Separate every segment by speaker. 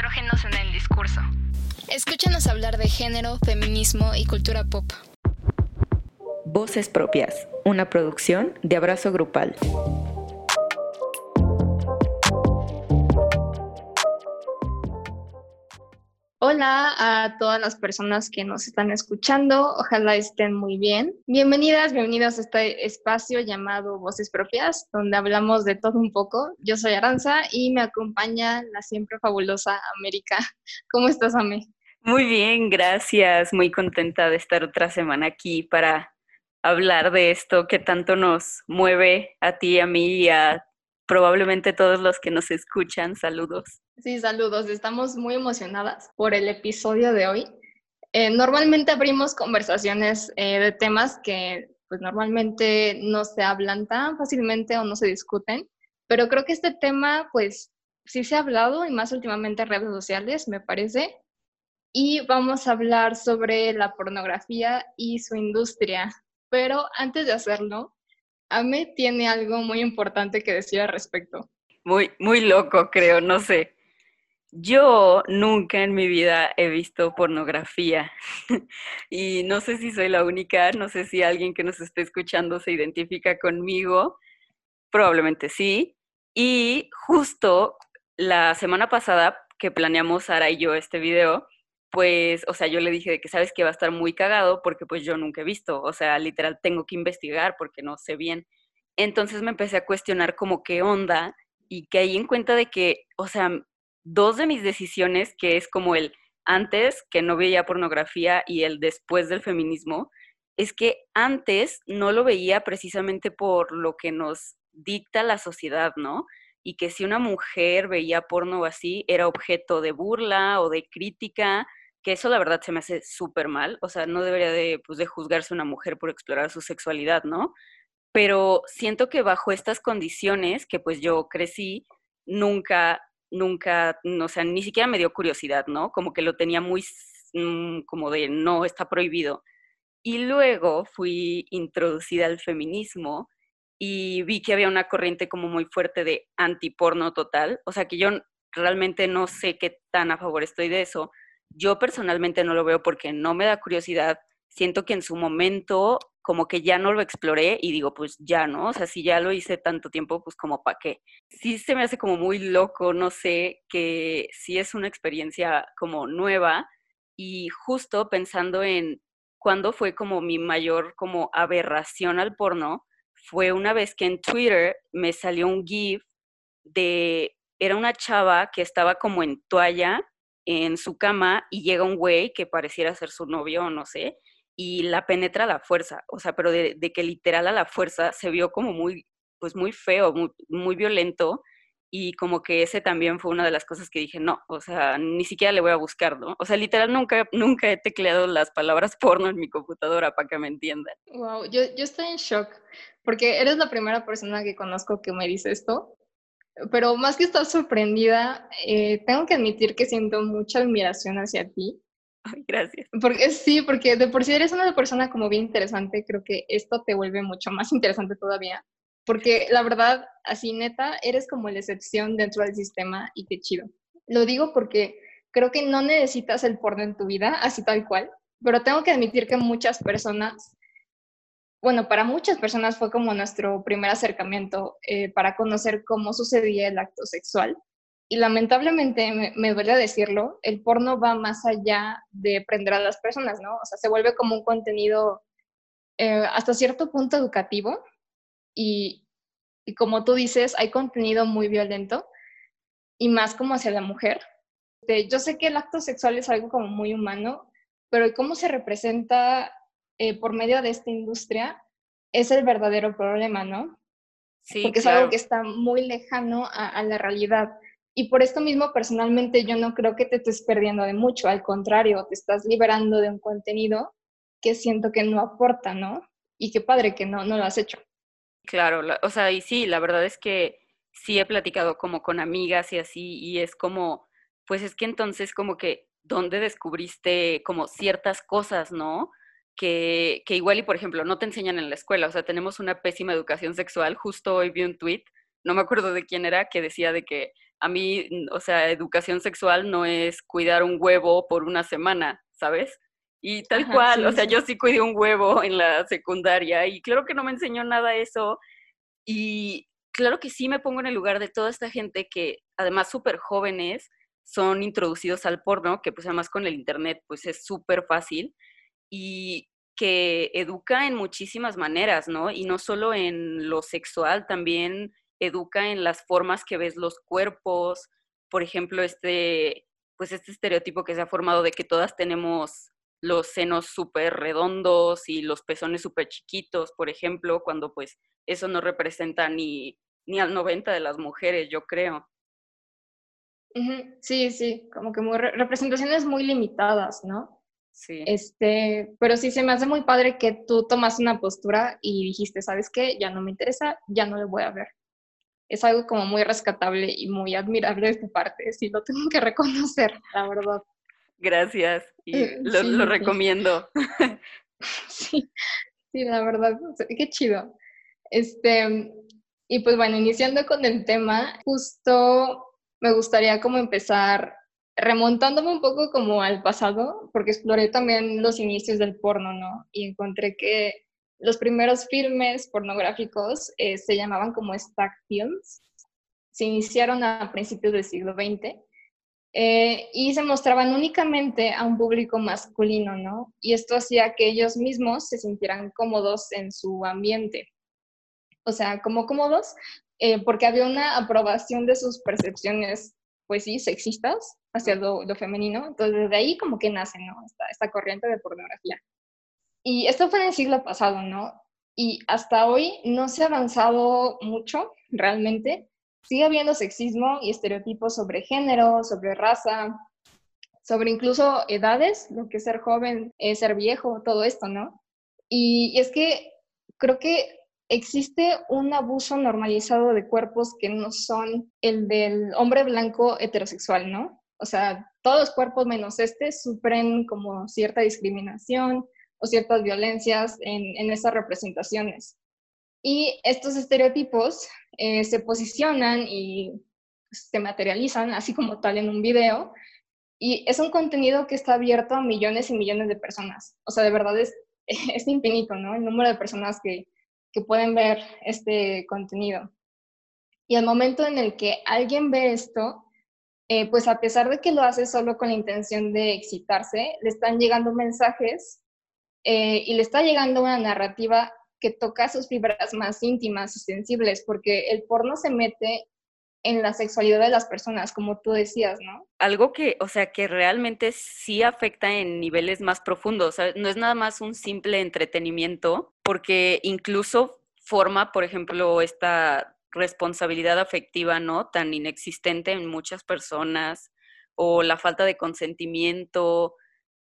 Speaker 1: estrógenos en el discurso.
Speaker 2: Escúchanos hablar de género, feminismo y cultura pop.
Speaker 3: Voces Propias, una producción de Abrazo Grupal.
Speaker 1: Hola a todas las personas que nos están escuchando, ojalá estén muy bien. Bienvenidas, bienvenidos a este espacio llamado Voces Propias, donde hablamos de todo un poco. Yo soy Aranza y me acompaña la siempre fabulosa América. ¿Cómo estás, Ame?
Speaker 3: Muy bien, gracias. Muy contenta de estar otra semana aquí para hablar de esto que tanto nos mueve a ti, a mí y a probablemente todos los que nos escuchan. Saludos.
Speaker 1: Sí, saludos. Estamos muy emocionadas por el episodio de hoy. Eh, normalmente abrimos conversaciones eh, de temas que pues normalmente no se hablan tan fácilmente o no se discuten, pero creo que este tema pues sí se ha hablado y más últimamente en redes sociales, me parece. Y vamos a hablar sobre la pornografía y su industria. Pero antes de hacerlo, Ame tiene algo muy importante que decir al respecto.
Speaker 3: Muy, muy loco, creo, no sé. Yo nunca en mi vida he visto pornografía y no sé si soy la única, no sé si alguien que nos esté escuchando se identifica conmigo, probablemente sí. Y justo la semana pasada que planeamos Sara y yo este video, pues, o sea, yo le dije de que sabes que va a estar muy cagado porque pues yo nunca he visto, o sea, literal tengo que investigar porque no sé bien. Entonces me empecé a cuestionar como qué onda y ahí en cuenta de que, o sea, dos de mis decisiones, que es como el antes que no veía pornografía y el después del feminismo, es que antes no lo veía precisamente por lo que nos dicta la sociedad, ¿no? Y que si una mujer veía porno así, era objeto de burla o de crítica, que eso la verdad se me hace súper mal, o sea, no debería de, pues, de juzgarse una mujer por explorar su sexualidad, ¿no? Pero siento que bajo estas condiciones que pues yo crecí, nunca nunca, o sea, ni siquiera me dio curiosidad, ¿no? Como que lo tenía muy, mm, como de, no, está prohibido. Y luego fui introducida al feminismo y vi que había una corriente como muy fuerte de antiporno total, o sea que yo realmente no sé qué tan a favor estoy de eso. Yo personalmente no lo veo porque no me da curiosidad. Siento que en su momento como que ya no lo exploré y digo, pues ya, ¿no? O sea, si ya lo hice tanto tiempo, pues como para qué. Sí se me hace como muy loco, no sé, que sí es una experiencia como nueva y justo pensando en cuándo fue como mi mayor como aberración al porno, fue una vez que en Twitter me salió un GIF de, era una chava que estaba como en toalla en su cama y llega un güey que pareciera ser su novio o no sé, y la penetra a la fuerza, o sea, pero de, que literal a la fuerza se vio como muy, pues muy feo, muy, violento y como que ese también fue una de las cosas que dije, no, o sea, ni siquiera le voy a buscar, ¿no? O sea, literal nunca, nunca he tecleado las palabras porno en mi computadora para que me entiendan.
Speaker 1: Wow, yo, yo estoy en shock, porque eres la primera persona que conozco que me dice esto, pero más que estar sorprendida, eh, tengo que admitir que siento mucha admiración hacia ti,
Speaker 3: Ay, gracias.
Speaker 1: Porque sí, porque de por sí eres una persona como bien interesante, creo que esto te vuelve mucho más interesante todavía. Porque la verdad, así neta, eres como la excepción dentro del sistema y qué chido. Lo digo porque creo que no necesitas el porno en tu vida, así tal cual, pero tengo que admitir que muchas personas, bueno, para muchas personas fue como nuestro primer acercamiento eh, para conocer cómo sucedía el acto sexual y lamentablemente, me, duele decirlo, el porno va más allá de prender a las personas, ¿no? O sea, se vuelve como un contenido eh, hasta cierto punto educativo y, y como tú dices, hay contenido muy violento y más como hacia la mujer. Yo sé que el acto sexual es algo como muy humano, pero cómo se representa eh, por medio de esta industria es el verdadero problema, ¿no? Sí, Porque es algo que está muy lejano a, a la realidad. Y por esto mismo, personalmente, yo no creo que te estés perdiendo de mucho, al contrario, te estás liberando de un contenido que siento que no aporta, ¿no? Y qué padre que no, no lo has hecho.
Speaker 3: Claro, o sea, y sí, la verdad es que sí he platicado como con amigas y así, y es como, pues es que entonces como que, ¿dónde descubriste como ciertas cosas, ¿no? Que, que igual y, por ejemplo, no te enseñan en la escuela, o sea, tenemos una pésima educación sexual, justo hoy vi un tweet no me acuerdo de quién era, que decía de que a mí, o sea, educación sexual no es cuidar un huevo por una semana, ¿sabes? Y tal cual, o sea, yo sí cuidé un huevo en la secundaria y claro que no me enseñó nada eso. Y claro que sí me pongo en el lugar de toda esta gente que, además súper jóvenes, son introducidos al porno, que pues además con el internet pues es súper fácil y que educa en muchísimas maneras, ¿no? Y no solo en lo sexual, también educa en las formas que ves los cuerpos, por ejemplo, este, pues este estereotipo que se ha formado de que todas tenemos los senos súper redondos y los pezones súper chiquitos, por ejemplo, cuando pues eso no representa ni, ni al 90 de las mujeres, yo creo.
Speaker 1: Sí, sí, como que muy representaciones muy limitadas, ¿no?
Speaker 3: Sí.
Speaker 1: Este, pero sí se me hace muy padre que tú tomas una postura y dijiste, ¿sabes qué? Ya no me interesa, ya no lo voy a ver. Es algo como muy rescatable y muy admirable de tu parte, sí lo tengo que reconocer, la verdad.
Speaker 3: Gracias, y eh, lo, recomiendo.
Speaker 1: Sí, sí, la verdad, qué chido. Este, y pues bueno, iniciando con el tema, justo me gustaría como empezar remontándome un poco como al pasado, porque exploré también los inicios del porno, ¿no? Y encontré que los primeros filmes pornográficos eh, se llamaban como stack films. Se iniciaron a principios del siglo XX eh, y se mostraban únicamente a un público masculino, ¿no? Y esto hacía que ellos mismos se sintieran cómodos en su ambiente. O sea, como cómodos, eh, porque había una aprobación de sus percepciones, pues sí, sexistas hacia lo, femenino. Entonces, desde ahí como que nace, ¿no? Esta, corriente de pornografía. Y esto fue en el siglo pasado, ¿no? Y hasta hoy no se ha avanzado mucho, realmente, sigue habiendo sexismo y estereotipos sobre género, sobre raza, sobre incluso edades, lo que es ser joven, es ser viejo, todo esto, ¿no? Y, es que creo que existe un abuso normalizado de cuerpos que no son el del hombre blanco heterosexual, ¿no? O sea, todos los cuerpos menos este sufren como cierta discriminación o ciertas violencias en, en esas representaciones. Y estos estereotipos eh, se posicionan y se materializan así como tal en un video. Y es un contenido que está abierto a millones y millones de personas. O sea, de verdad es, es infinito, ¿no? El número de personas que, que pueden ver este contenido. Y al momento en el que alguien ve esto, eh, pues a pesar de que lo hace solo con la intención de excitarse, le están llegando mensajes eh, y le está llegando una narrativa que toca sus fibras más íntimas y sensibles, porque el porno se mete en la sexualidad de las personas, como tú decías, ¿no?
Speaker 3: Algo que, o sea, que realmente sí afecta en niveles más profundos, no es nada más un simple entretenimiento, porque incluso forma, por ejemplo, esta responsabilidad afectiva, ¿no? Tan inexistente en muchas personas, o la falta de consentimiento.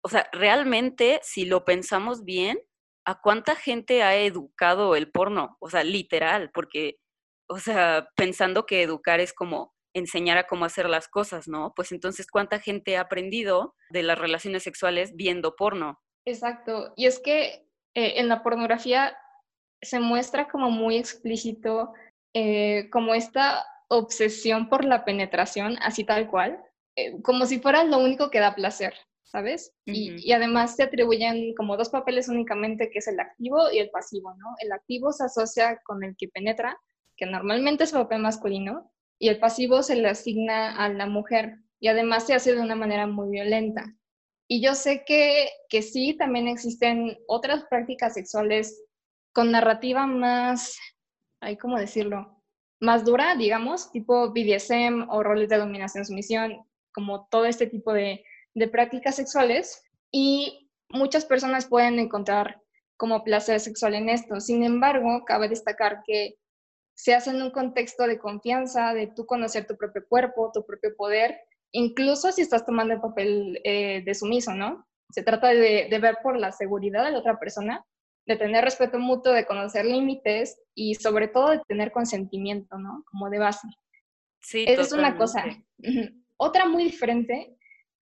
Speaker 3: O sea, realmente, si lo pensamos bien, ¿a cuánta gente ha educado el porno? O sea, literal, porque, o sea, pensando que educar es como enseñar a cómo hacer las cosas, ¿no? Pues entonces, ¿cuánta gente ha aprendido de las relaciones sexuales viendo porno?
Speaker 1: Exacto. Y es que eh, en la pornografía se muestra como muy explícito eh, como esta obsesión por la penetración, así tal cual, eh, como si fuera lo único que da placer. ¿sabes? y, además se atribuyen como dos papeles únicamente, que es el activo y el pasivo, ¿no? El activo se asocia con el que penetra, que normalmente es el papel masculino, y el pasivo se le asigna a la mujer, y además se hace de una manera muy violenta. Y yo sé que, que sí, también existen otras prácticas sexuales con narrativa más, hay cómo decirlo, más dura, digamos, tipo BDSM o roles de dominación-sumisión, como todo este tipo de, de prácticas sexuales y muchas personas pueden encontrar como placer sexual en esto. Sin embargo, cabe destacar que se hace en un contexto de confianza, de tú conocer tu propio cuerpo, tu propio poder, incluso si estás tomando el papel eh, de sumiso, ¿no? Se trata de, ver por la seguridad de la otra persona, de tener respeto mutuo, de conocer límites y sobre todo de tener consentimiento, ¿no? Como de base.
Speaker 3: Sí,
Speaker 1: Esa es una cosa. Otra muy diferente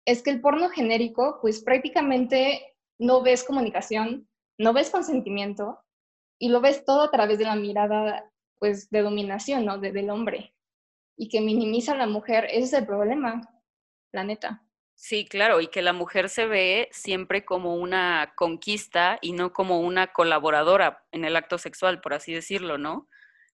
Speaker 1: es que el porno genérico, pues prácticamente no ves comunicación, no ves consentimiento y lo ves todo a través de la mirada pues, de dominación, ¿no? De, del hombre. Y que minimiza a la mujer, ese es el problema, la neta.
Speaker 3: Sí, claro, y que la mujer se ve siempre como una conquista y no como una colaboradora en el acto sexual, por así decirlo, ¿no?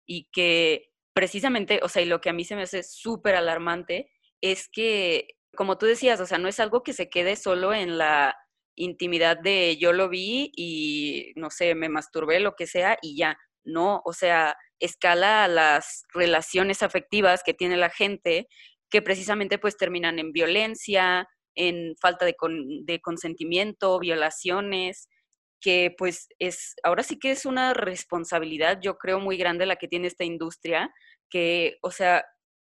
Speaker 3: Y que precisamente, o sea, y lo que a mí se me hace súper alarmante es que, como tú decías, o sea, no es algo que se quede solo en la intimidad de yo lo vi y, no sé, me masturbé, lo que sea, y ya. No, o sea, escala a las relaciones afectivas que tiene la gente que precisamente pues terminan en violencia, en falta de, de consentimiento, violaciones, que pues es, ahora sí que es una responsabilidad, yo creo, muy grande la que tiene esta industria, que, o sea,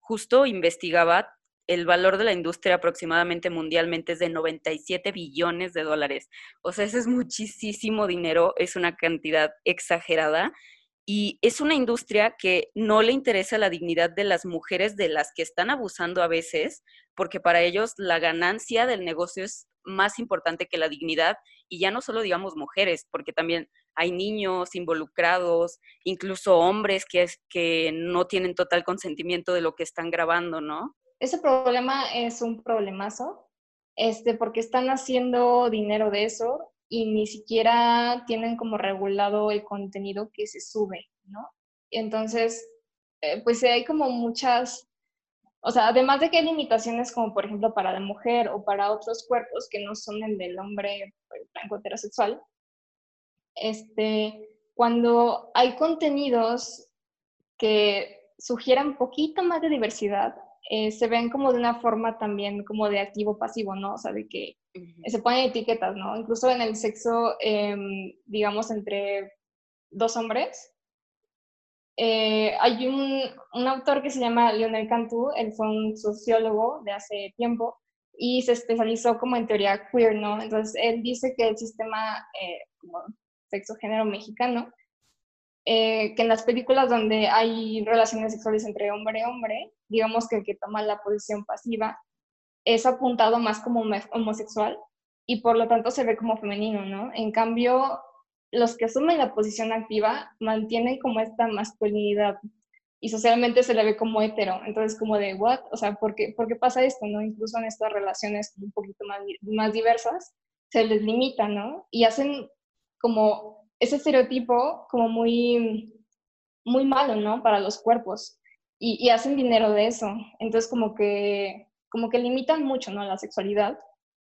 Speaker 3: justo investigaba el valor de la industria aproximadamente mundialmente es de 97 billones de dólares. O sea, eso es muchísimo dinero, es una cantidad exagerada y es una industria que no le interesa la dignidad de las mujeres de las que están abusando a veces, porque para ellos la ganancia del negocio es más importante que la dignidad y ya no solo digamos mujeres, porque también hay niños involucrados, incluso hombres que, que no tienen total consentimiento de lo que están grabando, ¿no?
Speaker 1: Ese problema es un problemazo, este, porque están haciendo dinero de eso y ni siquiera tienen como regulado el contenido que se sube, ¿no? Entonces, eh, pues hay como muchas, o sea, además de que hay limitaciones como por ejemplo para la mujer o para otros cuerpos que no son el del hombre pues, blanco heterosexual, este, cuando hay contenidos que sugieran poquito más de diversidad, eh, se ven como de una forma también como de activo pasivo, ¿no? O sea, de que se ponen etiquetas, ¿no? Incluso en el sexo, em, digamos, entre dos hombres. Eh, hay un, un, autor que se llama Lionel Cantú, él fue un sociólogo de hace tiempo y se especializó como en teoría queer, ¿no? Entonces, él dice que el sistema eh, como sexo-género mexicano eh, que en las películas donde hay relaciones sexuales entre hombre y hombre, digamos que el que toma la posición pasiva es apuntado más como homosexual y por lo tanto se ve como femenino, ¿no? En cambio, los que asumen la posición activa mantienen como esta masculinidad y socialmente se le ve como hetero. Entonces, como de, ¿what? O sea, ¿por qué, ¿por qué pasa esto, no? Incluso en estas relaciones un poquito más, más diversas, se les limita, ¿no? Y hacen como ese estereotipo como muy, muy malo, ¿no? Para los cuerpos. Y, hacen dinero de eso. Entonces como que, como que limitan mucho, ¿no? La sexualidad.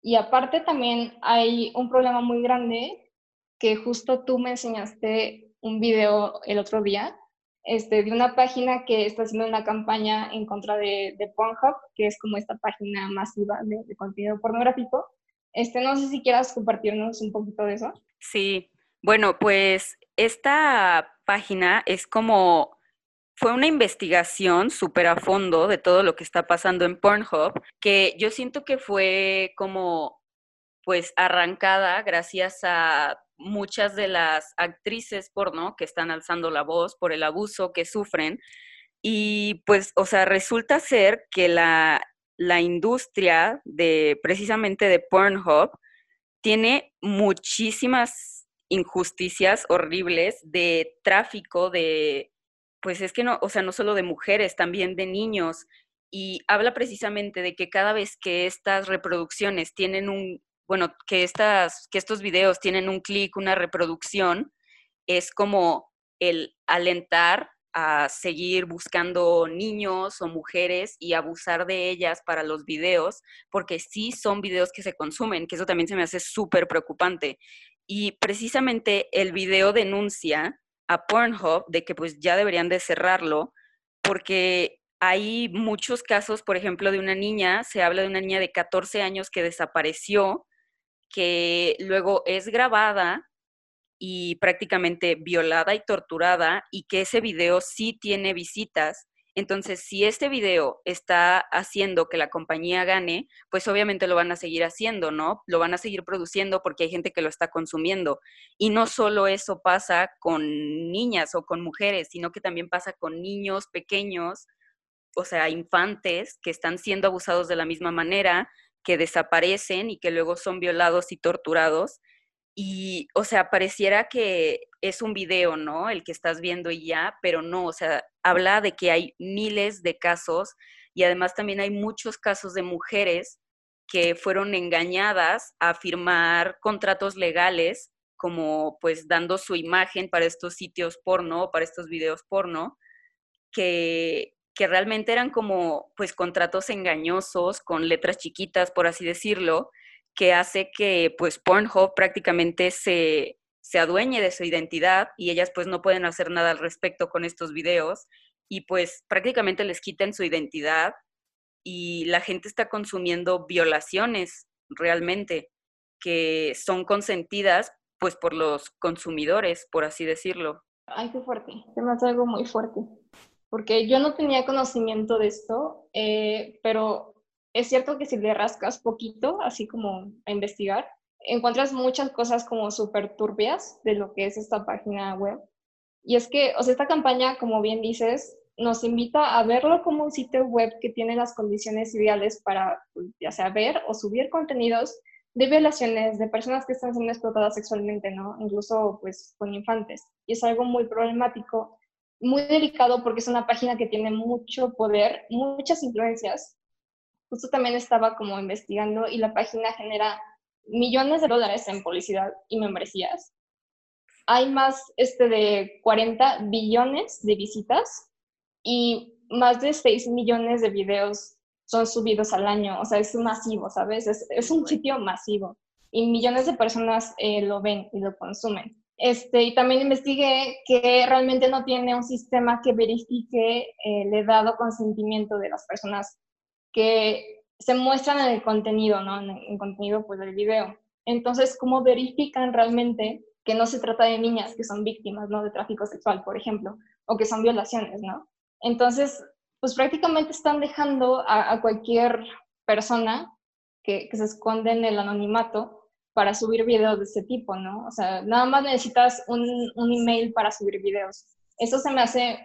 Speaker 1: Y aparte también hay un problema muy grande que justo tú me enseñaste un video el otro día este, de una página que está haciendo una campaña en contra de, Pornhub, que es como esta página masiva de, de, contenido pornográfico. Este, no sé si quieras compartirnos un poquito de eso.
Speaker 3: Sí, bueno, pues esta página es como, fue una investigación súper a fondo de todo lo que está pasando en Pornhub, que yo siento que fue como, pues, arrancada gracias a muchas de las actrices porno que están alzando la voz por el abuso que sufren. Y pues, o sea, resulta ser que la, la industria de precisamente de Pornhub tiene muchísimas injusticias horribles de tráfico, de, pues es que no, o sea, no solo de mujeres, también de niños. Y habla precisamente de que cada vez que estas reproducciones tienen un, bueno, que, estas, que estos videos tienen un clic, una reproducción, es como el alentar a seguir buscando niños o mujeres y abusar de ellas para los videos, porque sí son videos que se consumen, que eso también se me hace súper preocupante. Y precisamente el video denuncia a Pornhub de que pues ya deberían de cerrarlo porque hay muchos casos, por ejemplo, de una niña, se habla de una niña de 14 años que desapareció, que luego es grabada y prácticamente violada y torturada y que ese video sí tiene visitas entonces, si este video está haciendo que la compañía gane, pues obviamente lo van a seguir haciendo, ¿no? Lo van a seguir produciendo porque hay gente que lo está consumiendo. Y no solo eso pasa con niñas o con mujeres, sino que también pasa con niños pequeños, o sea, infantes que están siendo abusados de la misma manera, que desaparecen y que luego son violados y torturados. Y, o sea, pareciera que es un video, ¿no? El que estás viendo y ya, pero no, o sea, habla de que hay miles de casos y además también hay muchos casos de mujeres que fueron engañadas a firmar contratos legales como pues dando su imagen para estos sitios porno, para estos videos porno, que, que realmente eran como pues contratos engañosos con letras chiquitas, por así decirlo, que hace que pues Pornhub prácticamente se, se adueñe de su identidad y ellas pues no pueden hacer nada al respecto con estos videos y pues prácticamente les quiten su identidad y la gente está consumiendo violaciones realmente que son consentidas pues por los consumidores, por así decirlo.
Speaker 1: Ay, qué fuerte, se me hace algo muy fuerte, porque yo no tenía conocimiento de esto, eh, pero es cierto que si le rascas poquito, así como a investigar, encuentras muchas cosas como súper turbias de lo que es esta página web. Y es que, o sea, esta campaña, como bien dices, nos invita a verlo como un sitio web que tiene las condiciones ideales para, pues, ya sea ver o subir contenidos de violaciones, de personas que están siendo explotadas sexualmente, ¿no? Incluso, pues, con infantes. Y es algo muy problemático, muy delicado porque es una página que tiene mucho poder, muchas influencias justo también estaba como investigando y la página genera millones de dólares en publicidad y membresías. Hay más este, de 40 billones de visitas y más de 6 millones de videos son subidos al año. O sea, es masivo, ¿sabes? Es, es un sitio masivo y millones de personas eh, lo ven y lo consumen. Este, y también investigué que realmente no tiene un sistema que verifique el edad consentimiento de las personas que se muestran en el contenido, ¿no? En el contenido pues del video. Entonces, ¿cómo verifican realmente que no se trata de niñas que son víctimas, ¿no? De tráfico sexual, por ejemplo, o que son violaciones, ¿no? Entonces, pues prácticamente están dejando a, cualquier persona que, que, se esconde en el anonimato para subir videos de este tipo, ¿no? O sea, nada más necesitas un, un email para subir videos. Eso se me hace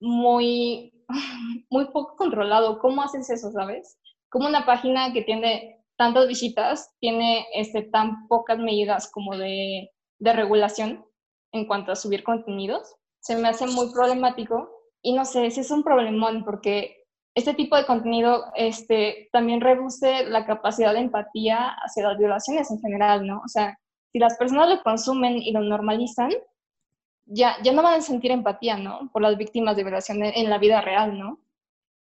Speaker 1: muy muy poco controlado. ¿Cómo haces eso, sabes? Como una página que tiene tantas visitas tiene este, tan pocas medidas como de, de regulación en cuanto a subir contenidos? Se me hace muy problemático y no sé, si es un problemón porque este tipo de contenido este, también reduce la capacidad de empatía hacia las violaciones en general, ¿no? O sea, si las personas lo consumen y lo normalizan, ya, ya no van a sentir empatía, ¿no? Por las víctimas de violación en, la vida real, ¿no?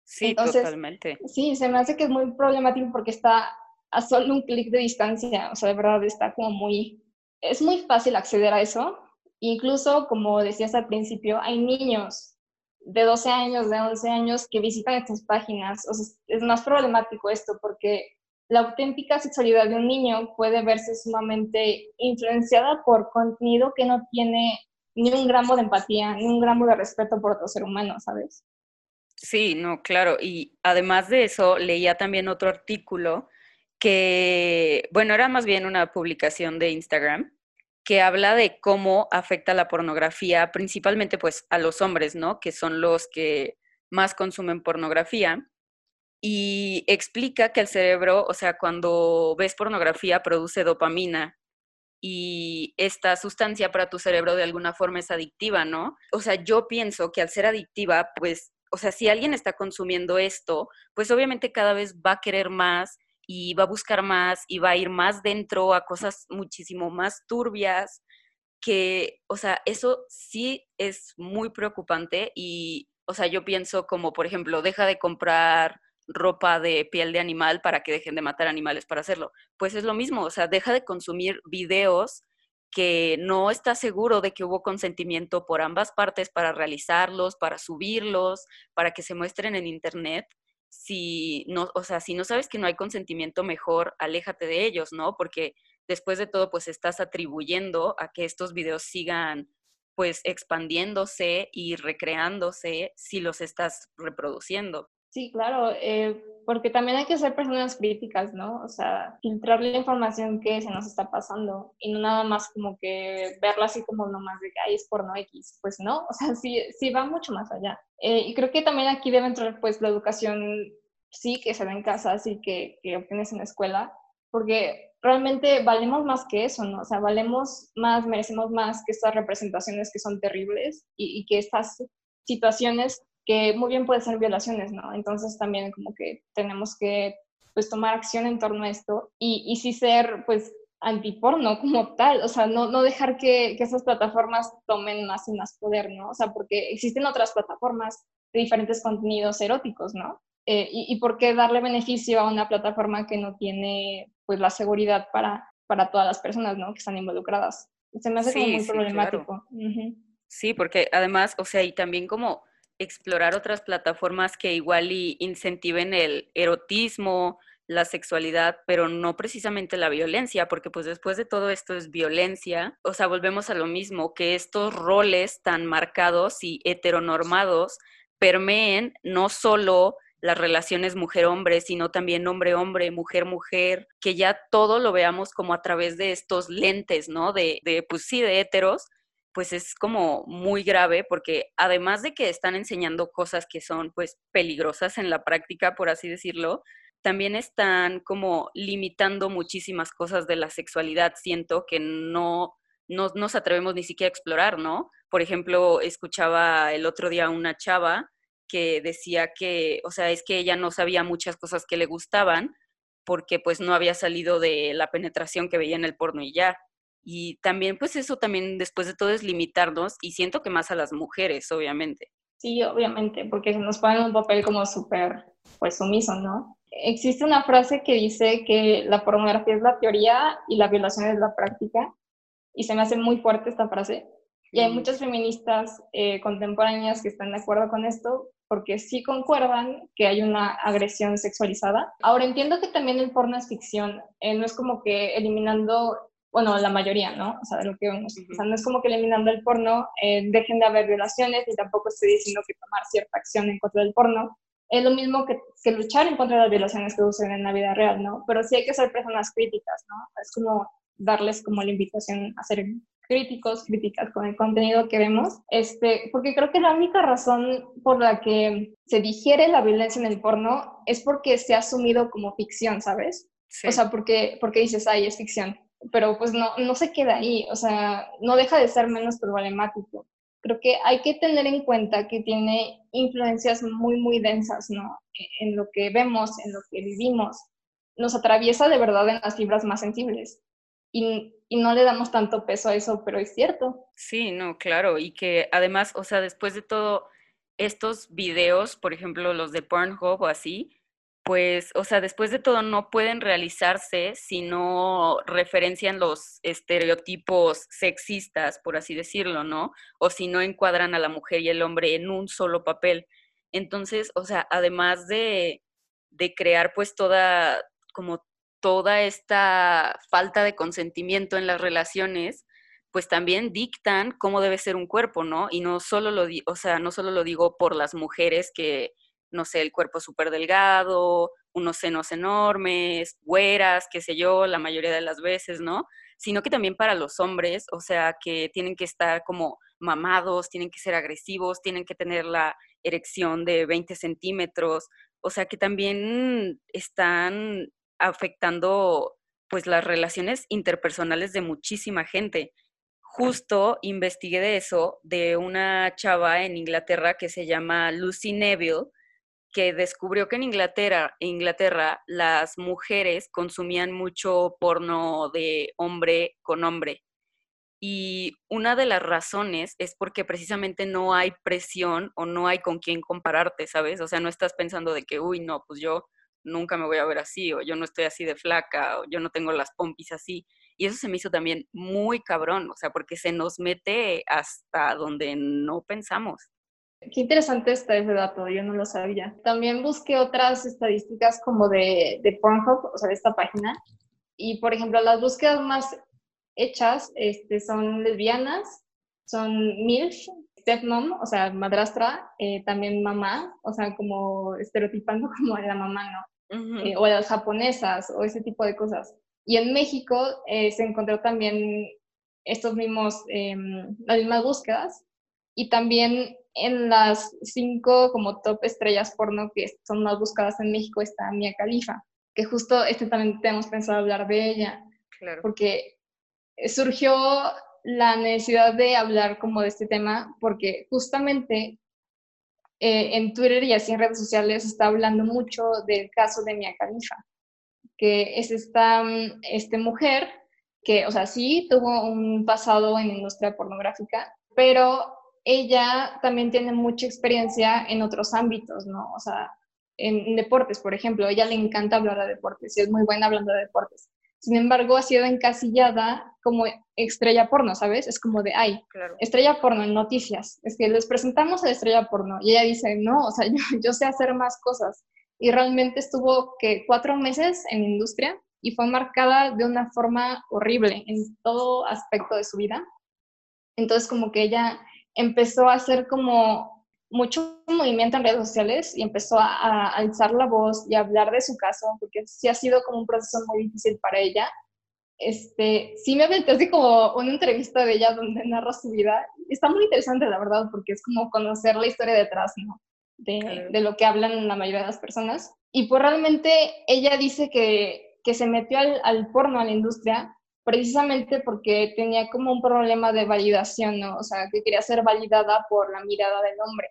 Speaker 3: Sí, totalmente.
Speaker 1: Sí, se me hace que es muy problemático porque está a solo un clic de distancia, o sea, de verdad está como muy, es muy fácil acceder a eso. Incluso, como decías al principio, hay niños de 12 años, de 11 años que visitan estas páginas. O sea, es más problemático esto porque la auténtica sexualidad de un niño puede verse sumamente influenciada por contenido que no tiene ni un gramo de empatía, ni un gramo de respeto por otro ser humano, ¿sabes?
Speaker 3: Sí, no, claro. Y además de eso, leía también otro artículo que, bueno, era más bien una publicación de Instagram que habla de cómo afecta la pornografía principalmente pues a los hombres, ¿no? Que son los que más consumen pornografía. Y explica que el cerebro, o sea, cuando ves pornografía produce dopamina, y esta sustancia para tu cerebro de alguna forma es adictiva, ¿no? O sea, yo pienso que al ser adictiva, pues, o sea, si alguien está consumiendo esto, pues obviamente cada vez va a querer más y va a buscar más y va a ir más dentro a cosas muchísimo más turbias que, o sea, eso sí es muy preocupante y, o sea, yo pienso como, por ejemplo, deja de comprar ropa de piel de animal para que dejen de matar animales para hacerlo. Pues es lo mismo, o sea, deja de consumir videos que no está seguro de que hubo consentimiento por ambas partes para realizarlos, para subirlos, para que se muestren en internet. Si no, o sea, si no sabes que no hay consentimiento, mejor aléjate de ellos, ¿no? Porque después de todo, pues estás atribuyendo a que estos videos sigan pues expandiéndose y recreándose si los estás reproduciendo.
Speaker 1: Sí, claro, eh, porque también hay que ser personas críticas, ¿no? O sea, filtrar la información que se nos está pasando y no nada más como que verla así como nomás de que es porno X. Pues no, o sea, sí, sí va mucho más allá. Eh, y creo que también aquí debe entrar pues la educación, sí, que se da en casa, sí, que, que obtienes en la escuela, porque realmente valemos más que eso, ¿no? O sea, valemos más, merecemos más que estas representaciones que son terribles y, y que estas situaciones que muy bien pueden ser violaciones, ¿no? Entonces también como que tenemos que pues tomar acción en torno a esto y, y sí ser pues antiporno como tal, o sea, no, no dejar que, que esas plataformas tomen más y más poder, ¿no? O sea, porque existen otras plataformas de diferentes contenidos eróticos, ¿no? Eh, y, y, por qué darle beneficio a una plataforma que no tiene pues la seguridad para, para todas las personas, ¿no? Que están involucradas. Se me hace como muy problemático.
Speaker 3: Sí, porque además, o sea, y también como explorar otras plataformas que igual y incentiven el erotismo, la sexualidad, pero no precisamente la violencia, porque pues después de todo esto es violencia, o sea, volvemos a lo mismo, que estos roles tan marcados y heteronormados permeen no solo las relaciones mujer-hombre, sino también hombre-hombre, mujer-mujer, que ya todo lo veamos como a través de estos lentes, ¿no? De, de, pues sí, de heteros, pues es como muy grave porque además de que están enseñando cosas que son pues peligrosas en la práctica, por así decirlo, también están como limitando muchísimas cosas de la sexualidad, siento que no, no nos atrevemos ni siquiera a explorar, ¿no? Por ejemplo, escuchaba el otro día una chava que decía que, o sea, es que ella no sabía muchas cosas que le gustaban porque pues no había salido de la penetración que veía en el porno y ya. Y también, pues eso también después de todo es limitarnos y siento que más a las mujeres, obviamente.
Speaker 1: Sí, obviamente, porque se nos ponen un papel como súper, pues sumiso, ¿no? Existe una frase que dice que la pornografía es la teoría y la violación es la práctica, y se me hace muy fuerte esta frase. Y hay muchas feministas eh, contemporáneas que están de acuerdo con esto, porque sí concuerdan que hay una agresión sexualizada. Ahora entiendo que también el porno es ficción, eh, no es como que eliminando bueno, la mayoría, ¿no? O sea, de lo que vemos. O sea, no es como que eliminando el porno eh, dejen de haber violaciones y tampoco estoy diciendo que tomar cierta acción en contra del porno. Es lo mismo que, que, luchar en contra de las violaciones que suceden en la vida real, ¿no? Pero sí hay que ser personas críticas, ¿no? Es como darles como la invitación a ser críticos, críticas con el contenido que vemos, este, porque creo que la única razón por la que se digiere la violencia en el porno es porque se ha asumido como ficción, ¿sabes? Sí. O sea, porque, porque dices, ay, es ficción pero pues no, no se queda ahí, o sea, no deja de ser menos problemático. Creo que hay que tener en cuenta que tiene influencias muy, muy densas, ¿no? En lo que vemos, en lo que vivimos. Nos atraviesa de verdad en las fibras más sensibles. Y, y no le damos tanto peso a eso, pero es cierto.
Speaker 3: Sí, no, claro. Y que además, o sea, después de todo, estos videos, por ejemplo, los de Pornhub o así, pues, o sea, después de todo no pueden realizarse si no referencian los estereotipos sexistas, por así decirlo, ¿no? O si no encuadran a la mujer y el hombre en un solo papel. Entonces, o sea, además de, de crear pues toda, como toda esta falta de consentimiento en las relaciones, pues también dictan cómo debe ser un cuerpo, ¿no? Y no solo lo, o sea, no solo lo digo por las mujeres que no sé, el cuerpo súper delgado, unos senos enormes, güeras, qué sé yo, la mayoría de las veces, ¿no? Sino que también para los hombres, o sea, que tienen que estar como mamados, tienen que ser agresivos, tienen que tener la erección de 20 centímetros, o sea, que también están afectando pues las relaciones interpersonales de muchísima gente. Justo investigué de eso de una chava en Inglaterra que se llama Lucy Neville, que descubrió que en Inglaterra, Inglaterra las mujeres consumían mucho porno de hombre con hombre. Y una de las razones es porque precisamente no hay presión o no hay con quién compararte, ¿sabes? O sea, no estás pensando de que, uy, no, pues yo nunca me voy a ver así, o yo no estoy así de flaca, o yo no tengo las pompis así. Y eso se me hizo también muy cabrón, o sea, porque se nos mete hasta donde no pensamos.
Speaker 1: Qué interesante está ese dato, yo no lo sabía. También busqué otras estadísticas como de, de Pornhub, o sea, de esta página, y por ejemplo, las búsquedas más hechas este, son lesbianas, son MILF, stepmom, o sea, madrastra, eh, también mamá, o sea, como estereotipando como a la mamá, ¿no? eh, o a las japonesas, o ese tipo de cosas. Y en México eh, se encontró también estos mismos, em, las mismas búsquedas, y también en las cinco como top estrellas porno que son más buscadas en México está Mia Khalifa. que justo este también tenemos pensado hablar de ella,
Speaker 3: Claro.
Speaker 1: porque surgió la necesidad de hablar como de este tema, porque justamente eh, en Twitter y así en redes sociales se está hablando mucho del caso de Mia Khalifa, que es esta mm, este mujer que, o sea, sí tuvo un pasado en industria pornográfica, pero ella también tiene mucha experiencia en otros ámbitos, ¿no? O sea, en, deportes, por ejemplo, a ella le encanta hablar de deportes y es muy buena hablando de deportes. Sin embargo, ha sido encasillada como estrella porno, ¿sabes? Es como de, ay,
Speaker 3: Claro.
Speaker 1: estrella porno en noticias. Es que les presentamos a la estrella porno y ella dice, no, o sea, yo, yo sé hacer más cosas. Y realmente estuvo que cuatro meses en la industria y fue marcada de una forma horrible en todo aspecto de su vida. Entonces como que ella empezó a hacer como mucho movimiento en redes sociales y empezó a, a alzar la voz y a hablar de su caso, porque sí ha sido como un proceso muy difícil para ella. Este, sí me aventé así como una entrevista de ella donde narra su vida. Está muy interesante, la verdad, porque es como conocer la historia detrás, ¿no? De,
Speaker 3: Claro.
Speaker 1: de lo que hablan la mayoría de las personas. Y pues realmente ella dice que, que se metió al, al porno, a la industria, precisamente porque tenía como un problema de validación, ¿no? O sea, que quería ser validada por la mirada del hombre.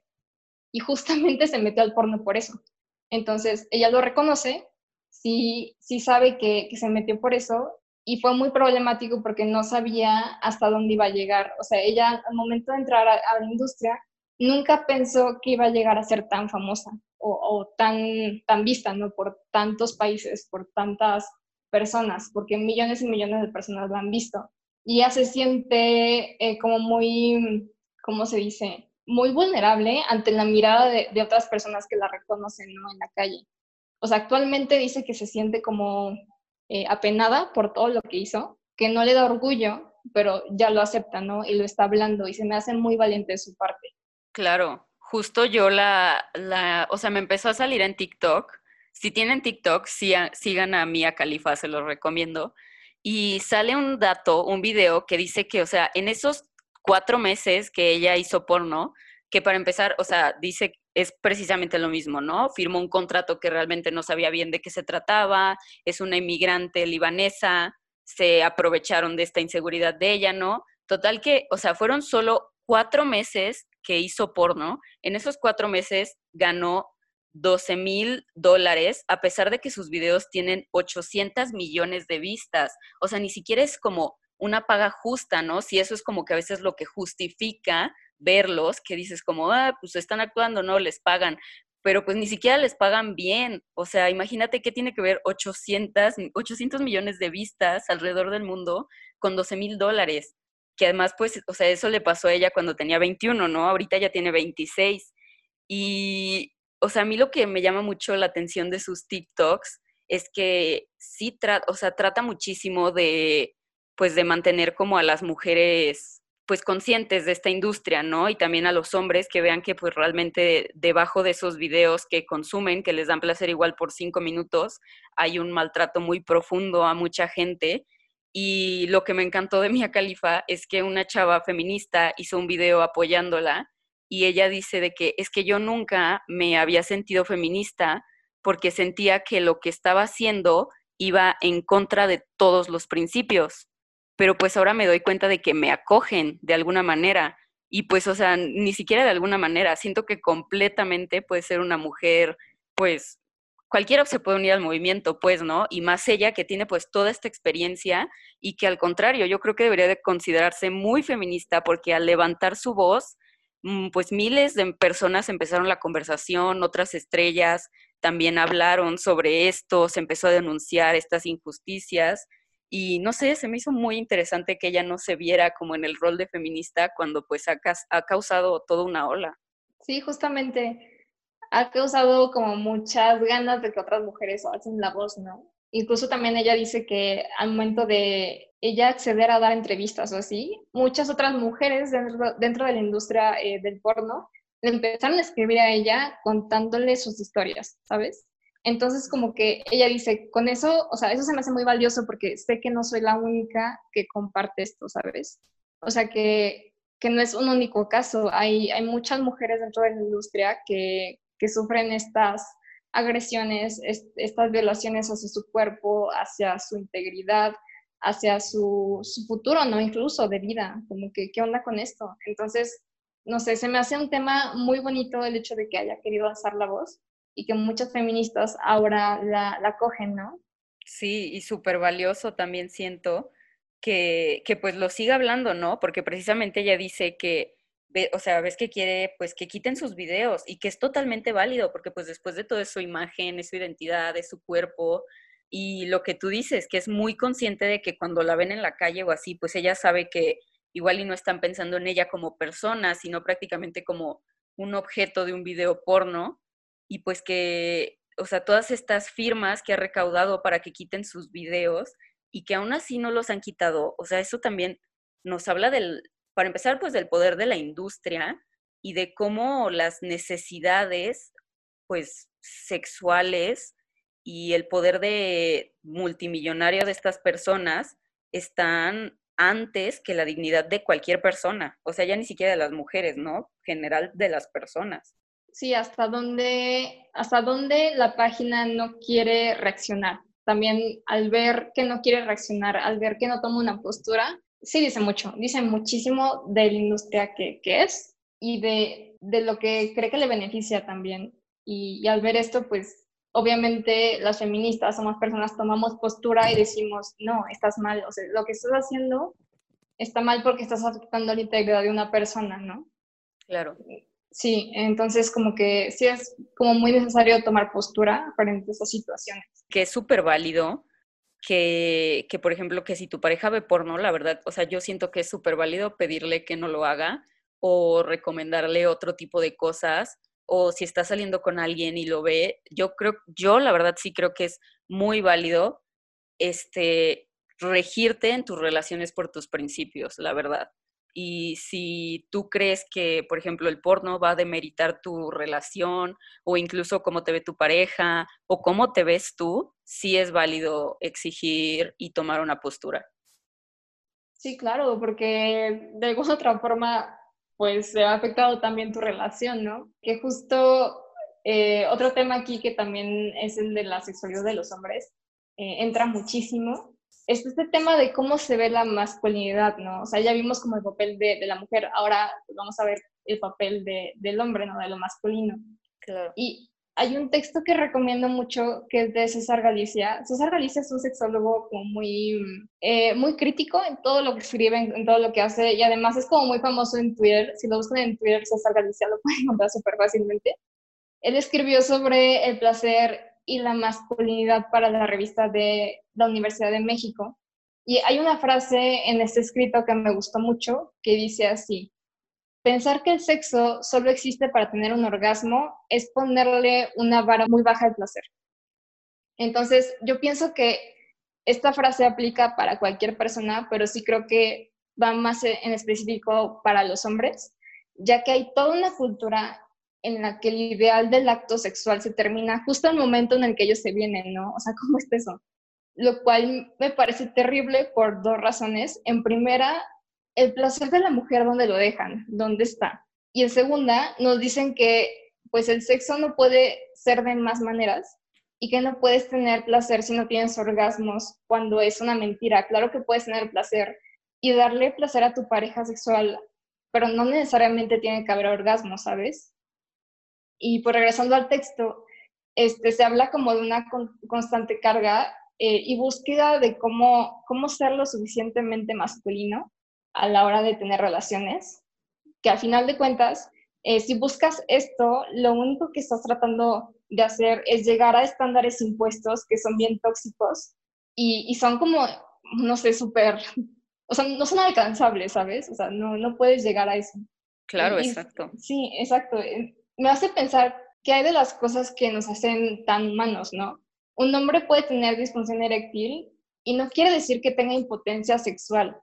Speaker 1: Y justamente se metió al porno por eso. Entonces, ella lo reconoce, sí, sí sabe que, que se metió por eso, y fue muy problemático porque no sabía hasta dónde iba a llegar. O sea, ella al momento de entrar a, la industria, nunca pensó que iba a llegar a ser tan famosa o, o tan, tan vista, ¿no? Por tantos países, por tantas personas, porque millones y millones de personas la han visto. Y ella se siente eh, como muy, ¿cómo se dice? Muy vulnerable ante la mirada de, de otras personas que la reconocen ¿no? en la calle. O sea, actualmente dice que se siente como eh, apenada por todo lo que hizo, que no le da orgullo, pero ya lo acepta, ¿no? Y lo está hablando y se me hace muy valiente de su parte.
Speaker 3: Claro, justo yo la, la, o sea, me empezó a salir en TikTok. Si tienen TikTok, sigan, a Mia Khalifa, se los recomiendo. Y sale un dato, un video que dice que, o sea, en esos cuatro meses que ella hizo porno, que para empezar, o sea, dice es precisamente lo mismo, ¿no? Firmó un contrato que realmente no sabía bien de qué se trataba, es una inmigrante libanesa, se aprovecharon de esta inseguridad de ella, ¿no? Total que, o sea, fueron solo cuatro meses que hizo porno. En esos cuatro meses ganó 12 mil dólares, a pesar de que sus videos tienen 800 millones de vistas. O sea, ni siquiera es como una paga justa, ¿no? Si eso es como que a veces lo que justifica verlos, que dices como, ah, pues están actuando, no, les pagan, pero pues ni siquiera les pagan bien. O sea, imagínate qué tiene que ver 800, 800 millones de vistas alrededor del mundo con 12 mil dólares, que además, pues, o sea, eso le pasó a ella cuando tenía 21, ¿no? Ahorita ya tiene 26. Y, o sea, a mí lo que me llama mucho la atención de sus TikToks es que sí trata, o sea, trata muchísimo de, pues, de mantener como a las mujeres pues conscientes de esta industria, ¿no? Y también a los hombres que vean que pues realmente debajo de esos videos que consumen, que les dan placer igual por cinco minutos, hay un maltrato muy profundo a mucha gente. Y lo que me encantó de Mia Khalifa es que una chava feminista hizo un video apoyándola y ella dice de que es que yo nunca me había sentido feminista porque sentía que lo que estaba haciendo iba en contra de todos los principios pero pues ahora me doy cuenta de que me acogen de alguna manera. Y pues, o sea, ni siquiera de alguna manera. Siento que completamente puede ser una mujer, pues, cualquiera se puede unir al movimiento, pues, ¿no? Y más ella que tiene pues toda esta experiencia y que al contrario, yo creo que debería de considerarse muy feminista porque al levantar su voz, pues miles de personas empezaron la conversación, otras estrellas también hablaron sobre esto, se empezó a denunciar estas injusticias y no sé, se me hizo muy interesante que ella no se viera como en el rol de feminista cuando pues ha, ha causado toda una ola.
Speaker 1: Sí, justamente ha causado como muchas ganas de que otras mujeres alcen la voz, ¿no? Incluso también ella dice que al momento de ella acceder a dar entrevistas o así, muchas otras mujeres dentro, dentro de la industria eh, del porno le empezaron a escribir a ella contándole sus historias, ¿sabes? Entonces, como que ella dice, con eso, o sea, eso se me hace muy valioso porque sé que no soy la única que comparte esto, ¿sabes? O sea, que, que no es un único caso. Hay, hay muchas mujeres dentro de la industria que, que sufren estas agresiones, estas violaciones hacia su cuerpo, hacia su integridad, hacia su, futuro, ¿no? Incluso de vida, como que, ¿qué onda con esto? Entonces, no sé, se me hace un tema muy bonito el hecho de que haya querido alzar la voz y que muchas feministas ahora la, la cogen, ¿no?
Speaker 3: Sí, y súper valioso también siento que, que pues lo siga hablando, ¿no? Porque precisamente ella dice que, o sea, ves que quiere pues que quiten sus videos y que es totalmente válido porque pues después de todo es su imagen, es su identidad, es su cuerpo y lo que tú dices, que es muy consciente de que cuando la ven en la calle o así, pues ella sabe que igual y no están pensando en ella como persona, sino prácticamente como un objeto de un video porno y pues que, o sea, todas estas firmas que ha recaudado para que quiten sus videos y que aún así no los han quitado, o sea, eso también nos habla del, para empezar, pues del poder de la industria y de cómo las necesidades, pues, sexuales y el poder de multimillonario de estas personas están antes que la dignidad de cualquier persona, o sea, ya ni siquiera de las mujeres, ¿no? General de las personas.
Speaker 1: Sí, hasta dónde, hasta dónde la página no quiere reaccionar. También al ver que no quiere reaccionar, al ver que no toma una postura, sí dice mucho, dice muchísimo de la industria que, que es y de, de, lo que cree que le beneficia también. Y, y al ver esto, pues obviamente las feministas somos personas, tomamos postura y decimos, no, estás mal, o sea, lo que estás haciendo está mal porque estás afectando la integridad de una persona, ¿no?
Speaker 3: Claro.
Speaker 1: Sí, entonces como que sí es como muy necesario tomar postura frente a esas situaciones.
Speaker 3: Que es súper válido que, que, por ejemplo, que si tu pareja ve porno, la verdad, o sea, yo siento que es súper válido pedirle que no lo haga o recomendarle otro tipo de cosas o si está saliendo con alguien y lo ve, yo creo, yo la verdad sí creo que es muy válido este, regirte en tus relaciones por tus principios, la verdad. Y si tú crees que, por ejemplo, el porno va a demeritar tu relación o incluso cómo te ve tu pareja o cómo te ves tú, sí es válido exigir y tomar una postura.
Speaker 1: Sí, claro, porque de alguna otra forma pues se ha afectado también tu relación, ¿no? Que justo eh, otro tema aquí que también es el de la sexualidad de los hombres, eh, entra muchísimo, es este tema de cómo se ve la masculinidad, ¿no? O sea, ya vimos como el papel de, de la mujer, ahora vamos a ver el papel de, del hombre, ¿no? De lo masculino.
Speaker 3: Claro.
Speaker 1: Y hay un texto que recomiendo mucho que es de César Galicia. César Galicia es un sexólogo como muy, eh, muy crítico en todo lo que escribe, en, todo lo que hace y además es como muy famoso en Twitter. Si lo buscan en Twitter, César Galicia lo pueden encontrar súper fácilmente. Él escribió sobre el placer y la masculinidad para la revista de la Universidad de México. Y hay una frase en este escrito que me gustó mucho que dice así, Pensar que el sexo solo existe para tener un orgasmo es ponerle una vara muy baja al placer. Entonces, yo pienso que esta frase aplica para cualquier persona, pero sí creo que va más en específico para los hombres, ya que hay toda una cultura en la que el ideal del acto sexual se termina justo al momento en el que ellos se vienen, ¿no? O sea, ¿cómo es eso? Lo cual me parece terrible por dos razones. En primera, el placer de la mujer, ¿dónde lo dejan? ¿Dónde está? Y en segunda, nos dicen que pues el sexo no puede ser de más maneras y que no puedes tener placer si no tienes orgasmos cuando es una mentira. Claro que puedes tener placer y darle placer a tu pareja sexual, pero no necesariamente tiene que haber orgasmos, ¿sabes? Y pues, regresando al texto, este, se habla como de una constante carga eh, y búsqueda de cómo, cómo ser lo suficientemente masculino a la hora de tener relaciones, que al final de cuentas, eh, si buscas esto, lo único que estás tratando de hacer es llegar a estándares impuestos que son bien tóxicos y, y son como, no sé, súper, o sea, no son alcanzables, ¿sabes? O sea, no, no puedes llegar a eso.
Speaker 3: Claro, exacto.
Speaker 1: Sí, exacto. Me hace pensar que hay de las cosas que nos hacen tan humanos, ¿no? Un hombre puede tener disfunción eréctil y no quiere decir que tenga impotencia sexual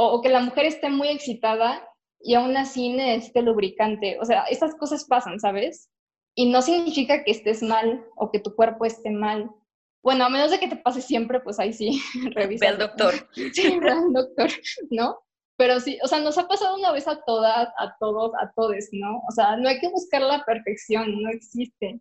Speaker 1: o, que la mujer esté muy excitada y aún así necesite lubricante. O sea, estas cosas pasan, ¿sabes? Y no significa que estés mal o que tu cuerpo esté mal. Bueno, a menos de que te pase siempre, pues ahí sí, revisa.
Speaker 3: Ve al doctor.
Speaker 1: Sí, ve al doctor, ¿no? Pero sí, o sea, nos ha pasado una vez a todas, a todos, a todos, ¿no? O sea, no hay que buscar la perfección, no existe.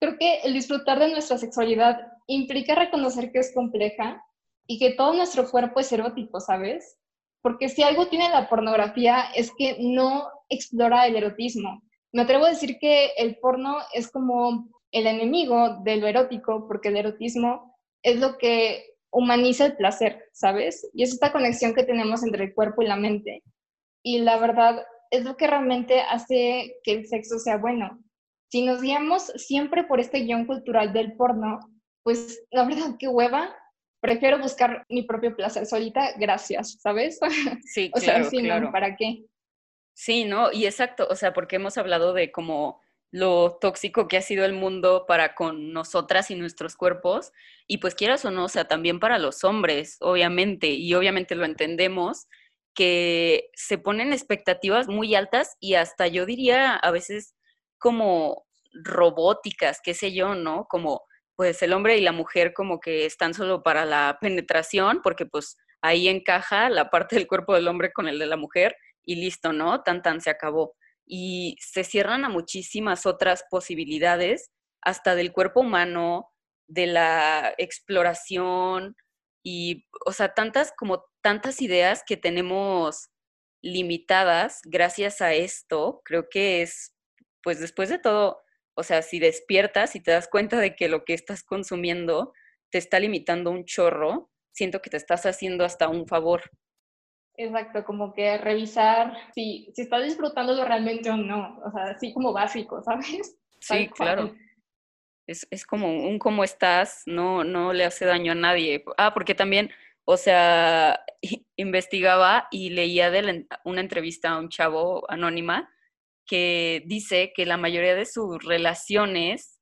Speaker 1: Creo que el disfrutar de nuestra sexualidad implica reconocer que es compleja y que todo nuestro cuerpo es erótico, ¿sabes? Porque si algo tiene la pornografía es que no explora el erotismo. Me atrevo a decir que el porno es como el enemigo de lo erótico, porque el erotismo es lo que humaniza el placer, ¿sabes? Y es esta conexión que tenemos entre el cuerpo y la mente. Y la verdad es lo que realmente hace que el sexo sea bueno. Si nos guiamos siempre por este guion cultural del porno, pues la verdad, qué hueva. Prefiero buscar mi propio placer solita, gracias, ¿sabes?
Speaker 3: Sí,
Speaker 1: o
Speaker 3: claro,
Speaker 1: sea, sí,
Speaker 3: claro.
Speaker 1: no, ¿para qué?
Speaker 3: Sí, ¿no? Y exacto, o sea, porque hemos hablado de como lo tóxico que ha sido el mundo para con nosotras y nuestros cuerpos, y pues quieras o no, o sea, también para los hombres, obviamente, y obviamente lo entendemos, que se ponen expectativas muy altas y hasta yo diría a veces como robóticas, qué sé yo, ¿no? Como pues el hombre y la mujer como que están solo para la penetración, porque pues ahí encaja la parte del cuerpo del hombre con el de la mujer y listo, ¿no? Tan tan se acabó y se cierran a muchísimas otras posibilidades, hasta del cuerpo humano, de la exploración y, o sea, tantas como tantas ideas que tenemos limitadas gracias a esto, creo que es, pues después de todo, o sea, si despiertas y te das cuenta de que lo que estás consumiendo te está limitando un chorro, siento que te estás haciendo hasta un favor.
Speaker 1: Exacto, como que revisar si, si estás disfrutándolo realmente o no, o sea, así como básico, ¿sabes?
Speaker 3: Sí, claro. Es, es como un cómo estás, no, no le hace daño a nadie. Ah, porque también, o sea, investigaba y leía de la- una entrevista a un chavo anónima que dice que la mayoría de sus relaciones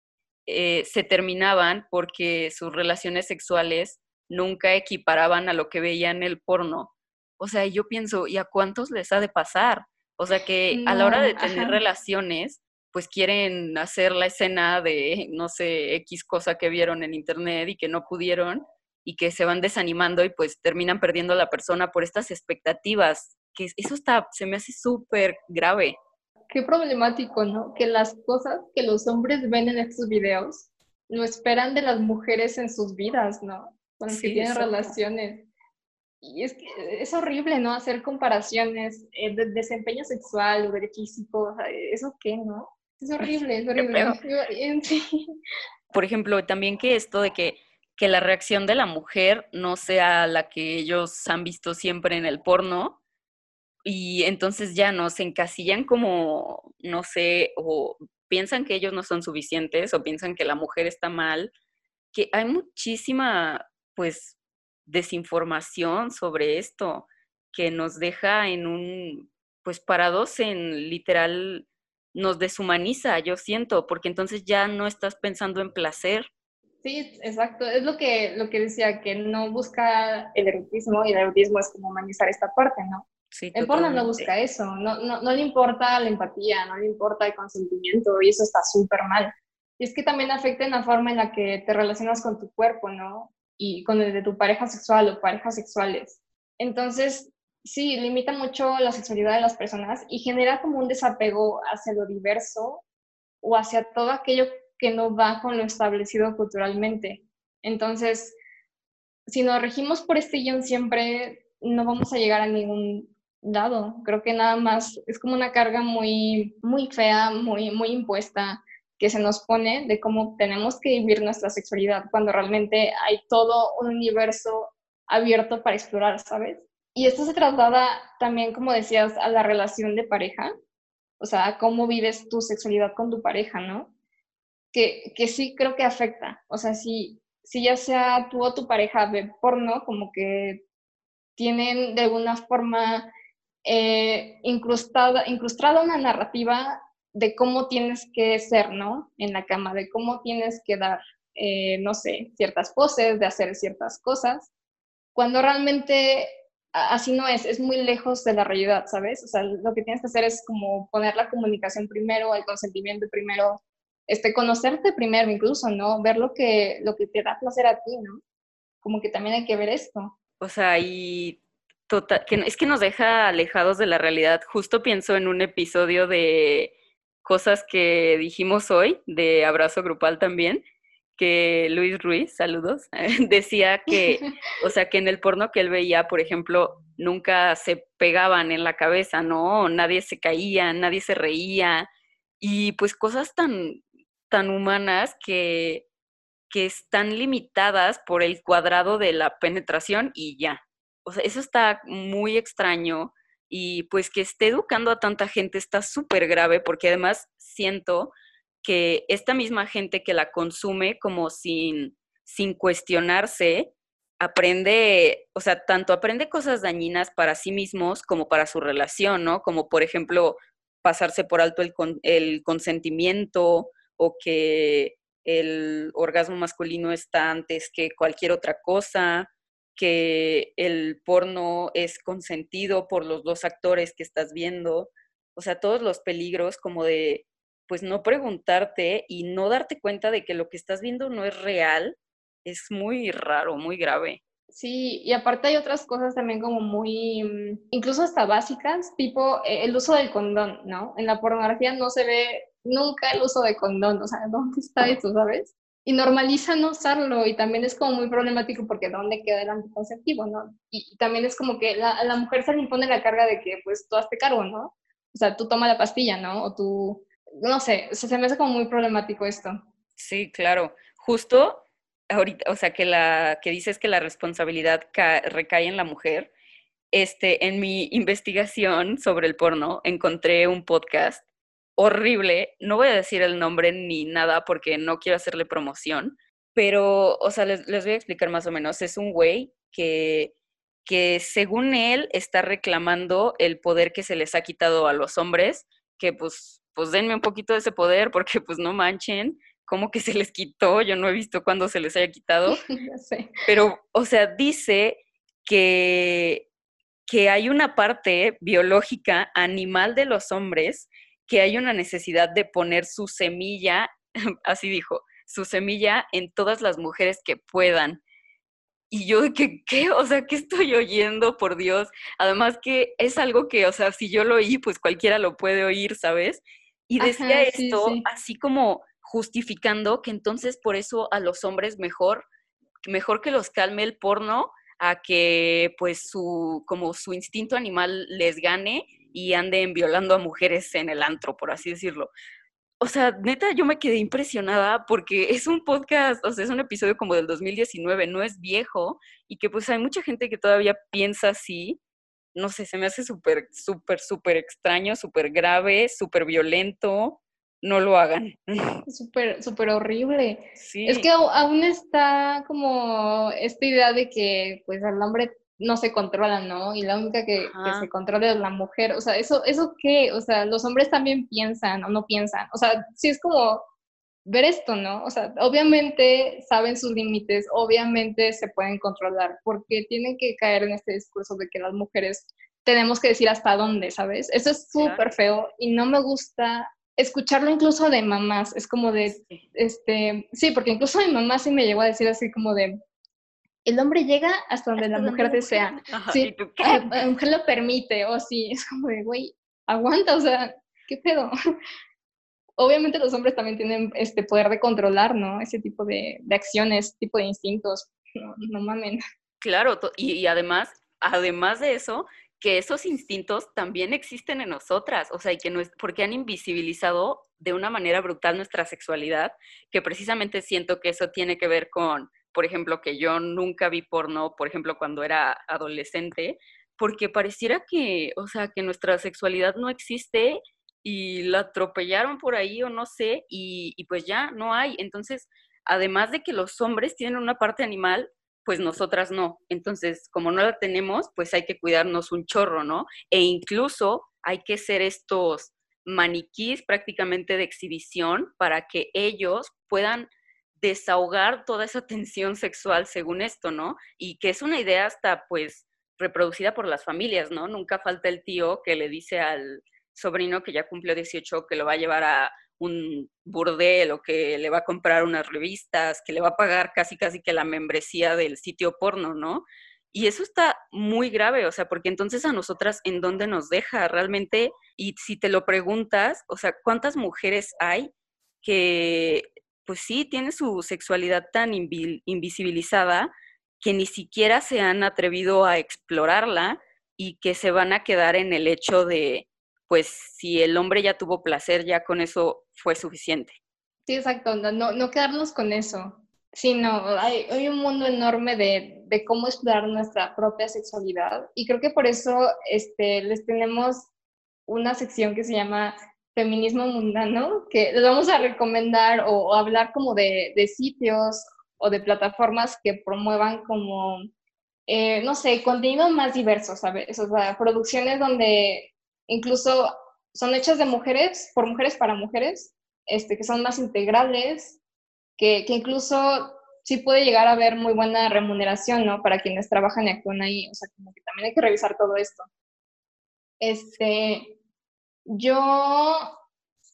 Speaker 3: eh, se terminaban porque sus relaciones sexuales nunca equiparaban a lo que veían el porno. O sea, yo pienso, ¿y a cuántos les ha de pasar? O sea, que a la hora de tener
Speaker 1: ajá.
Speaker 3: relaciones, pues quieren hacer la escena de, no sé, X cosa que vieron en internet y que no pudieron y que se van desanimando y pues terminan perdiendo a la persona por estas expectativas, que eso está, se me hace súper grave.
Speaker 1: Qué problemático, ¿no? Que las cosas que los hombres ven en estos videos lo esperan de las mujeres en sus vidas, ¿no? Con las que tienen
Speaker 3: exacto.
Speaker 1: relaciones. Y es que es horrible, ¿no? Hacer comparaciones eh, de desempeño sexual o de físico, o sea, ¿eso qué, no? Es horrible, es horrible. sí.
Speaker 3: Por ejemplo, también que esto de que, que la reacción de la mujer no sea la que ellos han visto siempre en el porno, y entonces ya no se encasillan como, no sé, o piensan que ellos no son suficientes o piensan que la mujer está mal, que hay muchísima, pues, desinformación sobre esto que nos deja en un, pues, parados en literal, nos deshumaniza, yo siento, porque entonces ya no estás pensando en placer.
Speaker 1: Sí, exacto. Es lo que, lo que decía, que no busca el erotismo y el erotismo es como humanizar esta parte, ¿no?
Speaker 3: Sí,
Speaker 1: El porno no busca eso, no, no, no le importa la empatía, no le importa el consentimiento y eso está súper mal. Y es que también afecta en la forma en la que te relacionas con tu cuerpo, ¿no? Y con el de tu pareja sexual o parejas sexuales. Entonces, sí, limita mucho la sexualidad de las personas y genera como un desapego hacia lo diverso o hacia todo aquello que no va con lo establecido culturalmente. Entonces, si nos regimos por este guion siempre, no vamos a llegar a ningún lado. Creo que nada más es como una carga muy, muy fea, muy, muy impuesta que se nos pone de cómo tenemos que vivir nuestra sexualidad cuando realmente hay todo un universo abierto para explorar, ¿sabes? Y esto se traslada también, como decías, a la relación de pareja, o sea, a cómo vives tu sexualidad con tu pareja, ¿no? Que, que sí creo que afecta, o sea, si, si ya sea tú o tu pareja ve porno, como que tienen de alguna forma eh, incrustada, incrustada una narrativa de cómo tienes que ser, ¿no? En la cama, de cómo tienes que dar, eh, no sé, ciertas poses, de hacer ciertas cosas, cuando realmente así no es, es muy lejos de la realidad, ¿sabes? O sea, lo que tienes que hacer es como poner la comunicación primero, el consentimiento primero, este, conocerte primero incluso, ¿no? Ver lo que, lo que te da placer a ti, ¿no? Como que también hay que ver esto.
Speaker 3: O sea, y total, que es que nos deja alejados de la realidad. Justo pienso en un episodio de cosas que dijimos hoy de abrazo grupal también, que Luis Ruiz, saludos, decía que, o sea, que en el porno que él veía, por ejemplo, nunca se pegaban en la cabeza, ¿no? Nadie se caía, nadie se reía, y pues cosas tan, tan humanas que, que están limitadas por el cuadrado de la penetración y ya. O sea, eso está muy extraño y pues que esté educando a tanta gente está súper grave porque además siento que esta misma gente que la consume como sin, sin cuestionarse, aprende, o sea, tanto aprende cosas dañinas para sí mismos como para su relación, ¿no? Como por ejemplo pasarse por alto el, el consentimiento o que el orgasmo masculino está antes que cualquier otra cosa, que el porno es consentido por los dos actores que estás viendo, o sea, todos los peligros como de pues no preguntarte y no darte cuenta de que lo que estás viendo no es real, es muy raro, muy grave.
Speaker 1: Sí, y aparte hay otras cosas también como muy, mm, incluso hasta básicas, tipo eh, el uso del condón, ¿no? En la pornografía no se ve nunca el uso de condón, o sea, ¿dónde está eso, sabes? Y normaliza no usarlo y también es como muy problemático porque ¿dónde queda el anticonceptivo, no? Y, también es como que la, la mujer se le impone la carga de que pues tú hazte cargo, ¿no? O sea, tú toma la pastilla, ¿no? O tú no sé, se me hace como muy problemático esto.
Speaker 3: Sí, claro. Justo ahorita, o sea, que la que dices que la responsabilidad recae en la mujer. Este, en mi investigación sobre el porno encontré un podcast horrible. No voy a decir el nombre ni nada porque no quiero hacerle promoción, pero, o sea, les, les voy a explicar más o menos. Es un güey que que según él está reclamando el poder que se les ha quitado a los hombres, que pues pues denme un poquito de ese poder porque pues no manchen, ¿cómo que se les quitó? Yo no he visto cuándo se les haya quitado. Pero, o sea, dice que, que hay una parte biológica, animal de los hombres, que hay una necesidad de poner su semilla, así dijo, su semilla en todas las mujeres que puedan. Y yo, ¿qué, ¿qué? O sea, ¿qué estoy oyendo, por Dios? Además que es algo que, o sea, si yo lo oí, pues cualquiera lo puede oír, ¿sabes? Y decía esto así como justificando que entonces por eso a los hombres mejor, mejor que los calme el porno a que pues su, como su instinto animal les gane y anden violando a mujeres en el antro, por así decirlo. O sea, neta, yo me quedé impresionada porque es un podcast, o sea, es un episodio como del 2019, no es viejo, y que pues hay mucha gente que todavía piensa así, no sé, se me hace súper, súper, súper extraño, súper grave, súper violento. No lo hagan.
Speaker 1: Súper, súper horrible. Sí. Es que aún está como esta idea de que pues al hombre no se controla, ¿no? Y la única que, que, se controla es la mujer. O sea, ¿eso, ¿eso qué? O sea, los hombres también piensan o no piensan. O sea, sí es como ver esto, ¿no? O sea, obviamente saben sus límites, obviamente se pueden controlar, porque tienen que caer en este discurso de que las mujeres tenemos que decir hasta dónde, ¿sabes? Eso es súper feo y no me gusta escucharlo incluso de mamás, es como de, este, sí, porque incluso mi mamá sí me llegó a decir así como de, el hombre llega hasta donde la mujer desea, sí, la mujer lo permite, o sí, es como de, güey, aguanta, o sea, ¿qué pedo? obviamente los hombres también tienen este poder de controlar, ¿no? Ese tipo de, de acciones, tipo de instintos. No, no mamen.
Speaker 3: Claro, y, y, además, además de eso, que esos instintos también existen en nosotras, o sea, y que no es, porque han invisibilizado de una manera brutal nuestra sexualidad, que precisamente siento que eso tiene que ver con, por ejemplo, que yo nunca vi porno, por ejemplo, cuando era adolescente, porque pareciera que, o sea, que nuestra sexualidad no existe y la atropellaron por ahí o no sé, y, pues ya no hay. Entonces, además de que los hombres tienen una parte animal, pues nosotras no. Entonces, como no la tenemos, pues hay que cuidarnos un chorro, ¿no? E incluso hay que ser estos maniquís prácticamente de exhibición para que ellos puedan desahogar toda esa tensión sexual según esto, ¿no? Y que es una idea hasta pues reproducida por las familias, ¿no? Nunca falta el tío que le dice al, sobrino que ya cumplió 18, que lo va a llevar a un burdel o que le va a comprar unas revistas, que le va a pagar casi casi que la membresía del sitio porno, ¿no? Y eso está muy grave, o sea, porque entonces a nosotras, ¿en dónde nos deja realmente? Y si te lo preguntas, o sea, ¿cuántas mujeres hay que, pues sí, tienen su sexualidad tan invisibilizada que ni siquiera se han atrevido a explorarla y que se van a quedar en el hecho de, pues si el hombre ya tuvo placer, ya con eso fue suficiente.
Speaker 1: Sí, exacto, no, no quedarnos con eso, sino hay, hay un mundo enorme de, de, cómo explorar nuestra propia sexualidad y creo que por eso este, les tenemos una sección que se llama Feminismo Mundano, que les vamos a recomendar o, hablar como de, de, sitios o de plataformas que promuevan como, eh, no sé, contenido más diverso, ¿sabes? O sea, producciones donde incluso son hechas de mujeres, por mujeres para mujeres, este, que son más integrales, que, que incluso sí puede llegar a haber muy buena remuneración, ¿no? Para quienes trabajan y actúan ahí, o sea, como que también hay que revisar todo esto. Este, yo,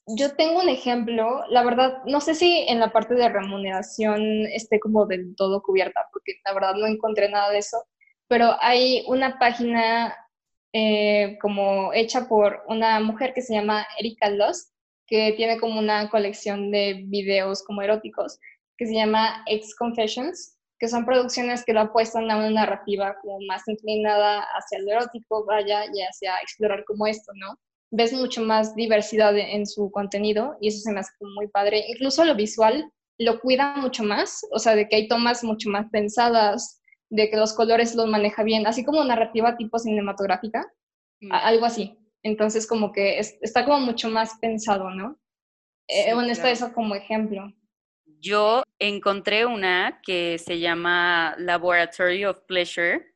Speaker 1: yo tengo un ejemplo, la verdad, no sé si en la parte de remuneración esté como del todo cubierta, porque la verdad no encontré nada de eso, pero hay una página eh, como hecha por una mujer que se llama Erika Lost, que tiene como una colección de videos como eróticos, que se llama Ex Confessions, que son producciones que lo apuestan a una narrativa como más inclinada hacia lo erótico, vaya, y hacia explorar como esto, ¿no? Ves mucho más diversidad en su contenido y eso se me hace muy padre. Incluso lo visual lo cuida mucho más, o sea, de que hay tomas mucho más pensadas, de que los colores los maneja bien, así como narrativa tipo cinematográfica, mm. algo así. Entonces, como que está como mucho más pensado, ¿no? Eh, bueno, está eso como ejemplo.
Speaker 3: Yo encontré una que se llama Laboratory of Pleasure,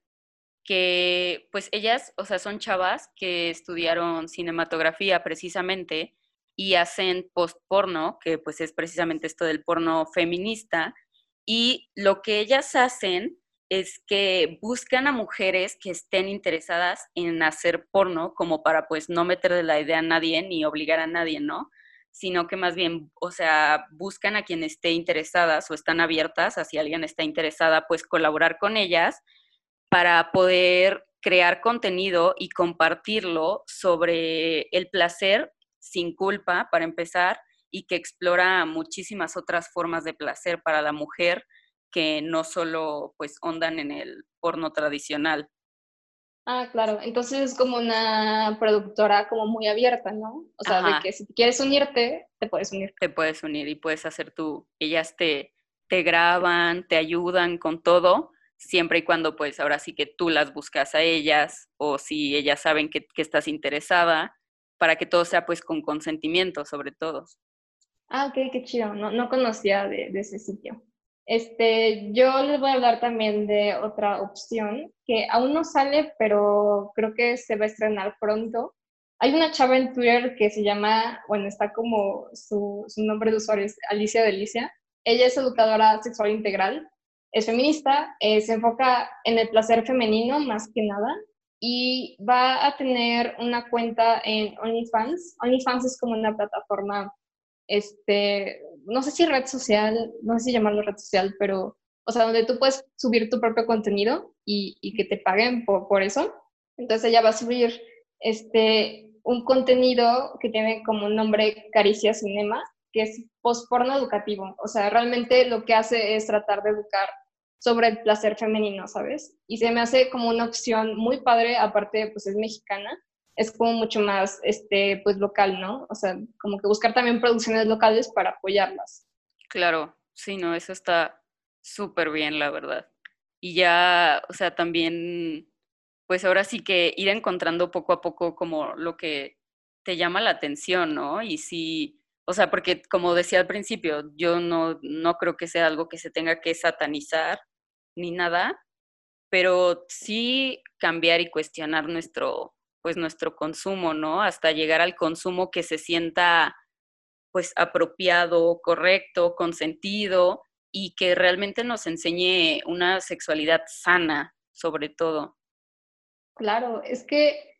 Speaker 3: que pues ellas, o sea, son chavas que estudiaron cinematografía precisamente y hacen post-porno, que pues es precisamente esto del porno feminista, y lo que ellas hacen es que buscan a mujeres que estén interesadas en hacer porno como para pues no meterle la idea a nadie ni obligar a nadie, ¿no? Sino que más bien, o sea, buscan a quien esté interesadas o están abiertas a si alguien está interesada, pues colaborar con ellas para poder crear contenido y compartirlo sobre el placer sin culpa, para empezar, y que explora muchísimas otras formas de placer para la mujer que no solo pues ondan en el porno tradicional.
Speaker 1: Ah, claro. Entonces es como una productora como muy abierta, ¿no? O sea, de que si quieres unirte, te puedes unir.
Speaker 3: Te puedes unir y puedes hacer tú. Ellas te, te graban, te ayudan con todo, siempre y cuando pues ahora sí que tú las buscas a ellas o si ellas saben que, que estás interesada, para que todo sea pues con consentimiento sobre todo.
Speaker 1: Ah, ok, qué chido. No, no conocía de, ese sitio. Este, yo les voy a hablar también de otra opción que aún no sale, pero creo que se va a estrenar pronto. Hay una chava en Twitter que se llama, bueno, está como su, su nombre de usuario es Alicia Delicia. Ella es educadora sexual integral, es feminista, eh, se enfoca en el placer femenino más que nada y va a tener una cuenta en OnlyFans. OnlyFans es como una plataforma este, no sé si red social, no sé si llamarlo red social, pero, o sea, donde tú puedes subir tu propio contenido y, que te paguen por, por, eso. Entonces ella va a subir este, un contenido que tiene como nombre Caricia Cinema, que es post-porno educativo. O sea, realmente lo que hace es tratar de educar sobre el placer femenino, ¿sabes? Y se me hace como una opción muy padre, aparte, pues es mexicana, es como mucho más, este, pues local, ¿no? O sea, como que buscar también producciones locales para apoyarlas.
Speaker 3: Claro, sí, no, eso está súper bien, la verdad. Y ya, o sea, también, pues ahora sí que ir encontrando poco a poco como lo que te llama la atención, ¿no? Y sí, o sea, porque como decía al principio, yo no, no creo que sea algo que se tenga que satanizar ni nada, pero sí cambiar y cuestionar nuestro, pues nuestro consumo, ¿no? Hasta llegar al consumo que se sienta pues apropiado, correcto, consentido y que realmente nos enseñe una sexualidad sana, sobre todo.
Speaker 1: Claro, es que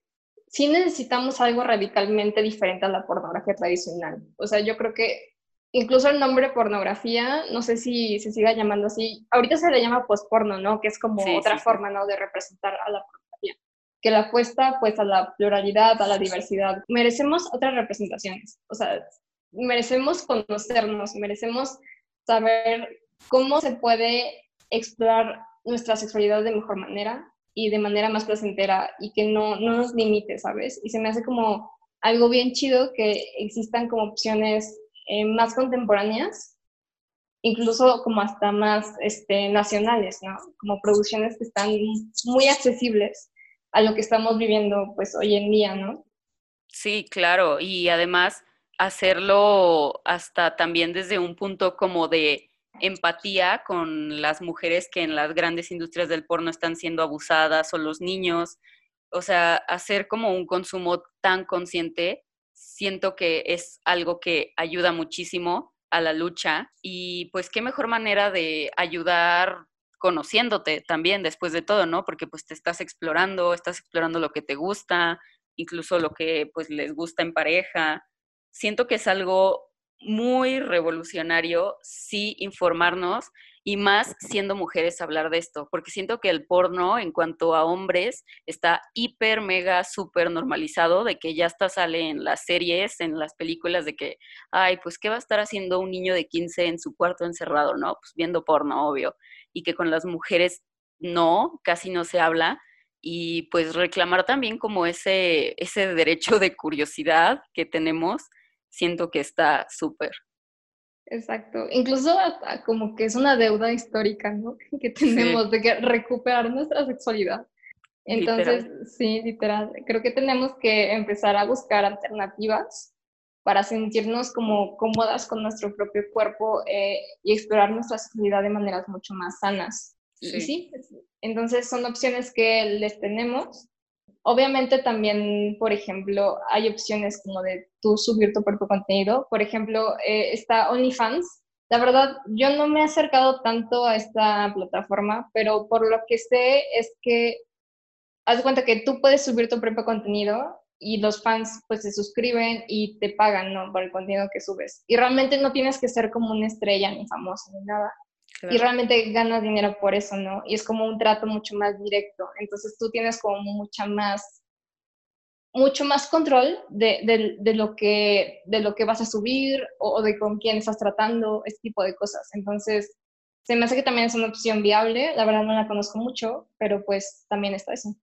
Speaker 1: sí necesitamos algo radicalmente diferente a la pornografía tradicional. O sea, yo creo que incluso el nombre pornografía, no sé si se siga llamando así, ahorita se le llama posporno, ¿no? Que es como otra forma, ¿no? De representar a la pornografía. Que la apuesta, pues, a la pluralidad, a la diversidad. Merecemos otras representaciones, o sea, merecemos conocernos, merecemos saber cómo se puede explorar nuestra sexualidad de mejor manera y de manera más placentera y que no, no nos limite, ¿sabes? Y se me hace como algo bien chido que existan como opciones eh, más contemporáneas, incluso como hasta más este, nacionales, ¿no? Como producciones que están muy accesibles a lo que estamos viviendo pues hoy en día, ¿no?
Speaker 3: Sí, claro, y además hacerlo hasta también desde un punto como de empatía con las mujeres que en las grandes industrias del porno están siendo abusadas o los niños, o sea, hacer como un consumo tan consciente siento que es algo que ayuda muchísimo a la lucha y pues qué mejor manera de ayudar conociéndote también después de todo, ¿no? Porque pues te estás explorando, estás explorando lo que te gusta, incluso lo que pues les gusta en pareja. Siento que es algo muy revolucionario sí informarnos y más siendo mujeres hablar de esto, porque siento que el porno en cuanto a hombres está hiper, mega, súper normalizado, de que ya hasta sale en las series, en las películas, de que, ay, pues, ¿qué va a estar haciendo un niño de 15 en su cuarto encerrado, no? Pues viendo porno, obvio, y que con las mujeres no, casi no se habla, y pues reclamar también como ese, ese derecho de curiosidad que tenemos, siento que está súper.
Speaker 1: Exacto. Incluso como que es una deuda histórica, ¿no? Que tenemos de que recuperar nuestra sexualidad. Entonces, sí, literal. Creo que tenemos que empezar a buscar alternativas para sentirnos como cómodas con nuestro propio cuerpo eh, y explorar nuestra sexualidad de maneras mucho más sanas. Sí. Y sí, entonces son opciones que les tenemos Obviamente también, por ejemplo, hay opciones como de tú subir tu propio contenido. Por ejemplo, eh, está OnlyFans. La verdad, yo no me he acercado tanto a esta plataforma, pero por lo que sé es que haz cuenta que tú puedes subir tu propio contenido y los fans pues se suscriben y te pagan, ¿no? Por el contenido que subes. Y realmente no tienes que ser como una estrella ni famosa ni nada. Y realmente ganas dinero por eso, ¿no? Y es como un trato mucho más directo. Entonces tú tienes como mucha más, mucho más control de, de, lo, que, de lo que vas a subir o, de con quién estás tratando, ese tipo de cosas. Entonces, se me hace que también es una opción viable. La verdad no la conozco mucho, pero pues también está eso.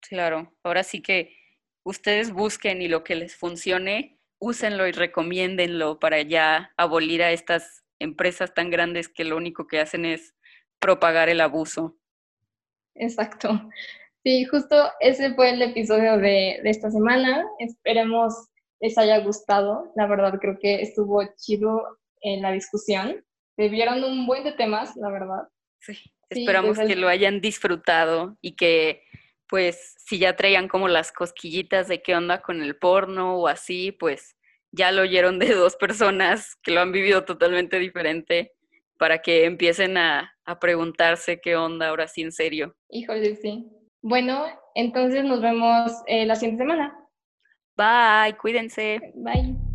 Speaker 3: Claro, ahora sí que ustedes busquen y lo que les funcione, úsenlo y recomiéndenlo para ya abolir a estas empresas tan grandes que lo único que hacen es propagar el abuso.
Speaker 1: Exacto. Sí, justo ese fue el episodio de, esta semana. Esperemos les haya gustado. La verdad creo que estuvo chido en la discusión. Se vieron un buen de temas, la verdad.
Speaker 3: Sí, esperamos que lo hayan disfrutado y que pues si ya traían como las cosquillitas de qué onda con el porno o así, pues ya lo oyeron de dos personas que lo han vivido totalmente diferente para que empiecen a, a preguntarse qué onda ahora sí en serio.
Speaker 1: Híjole, sí. Bueno, entonces nos vemos eh, la siguiente semana.
Speaker 3: Bye, cuídense.
Speaker 1: Bye.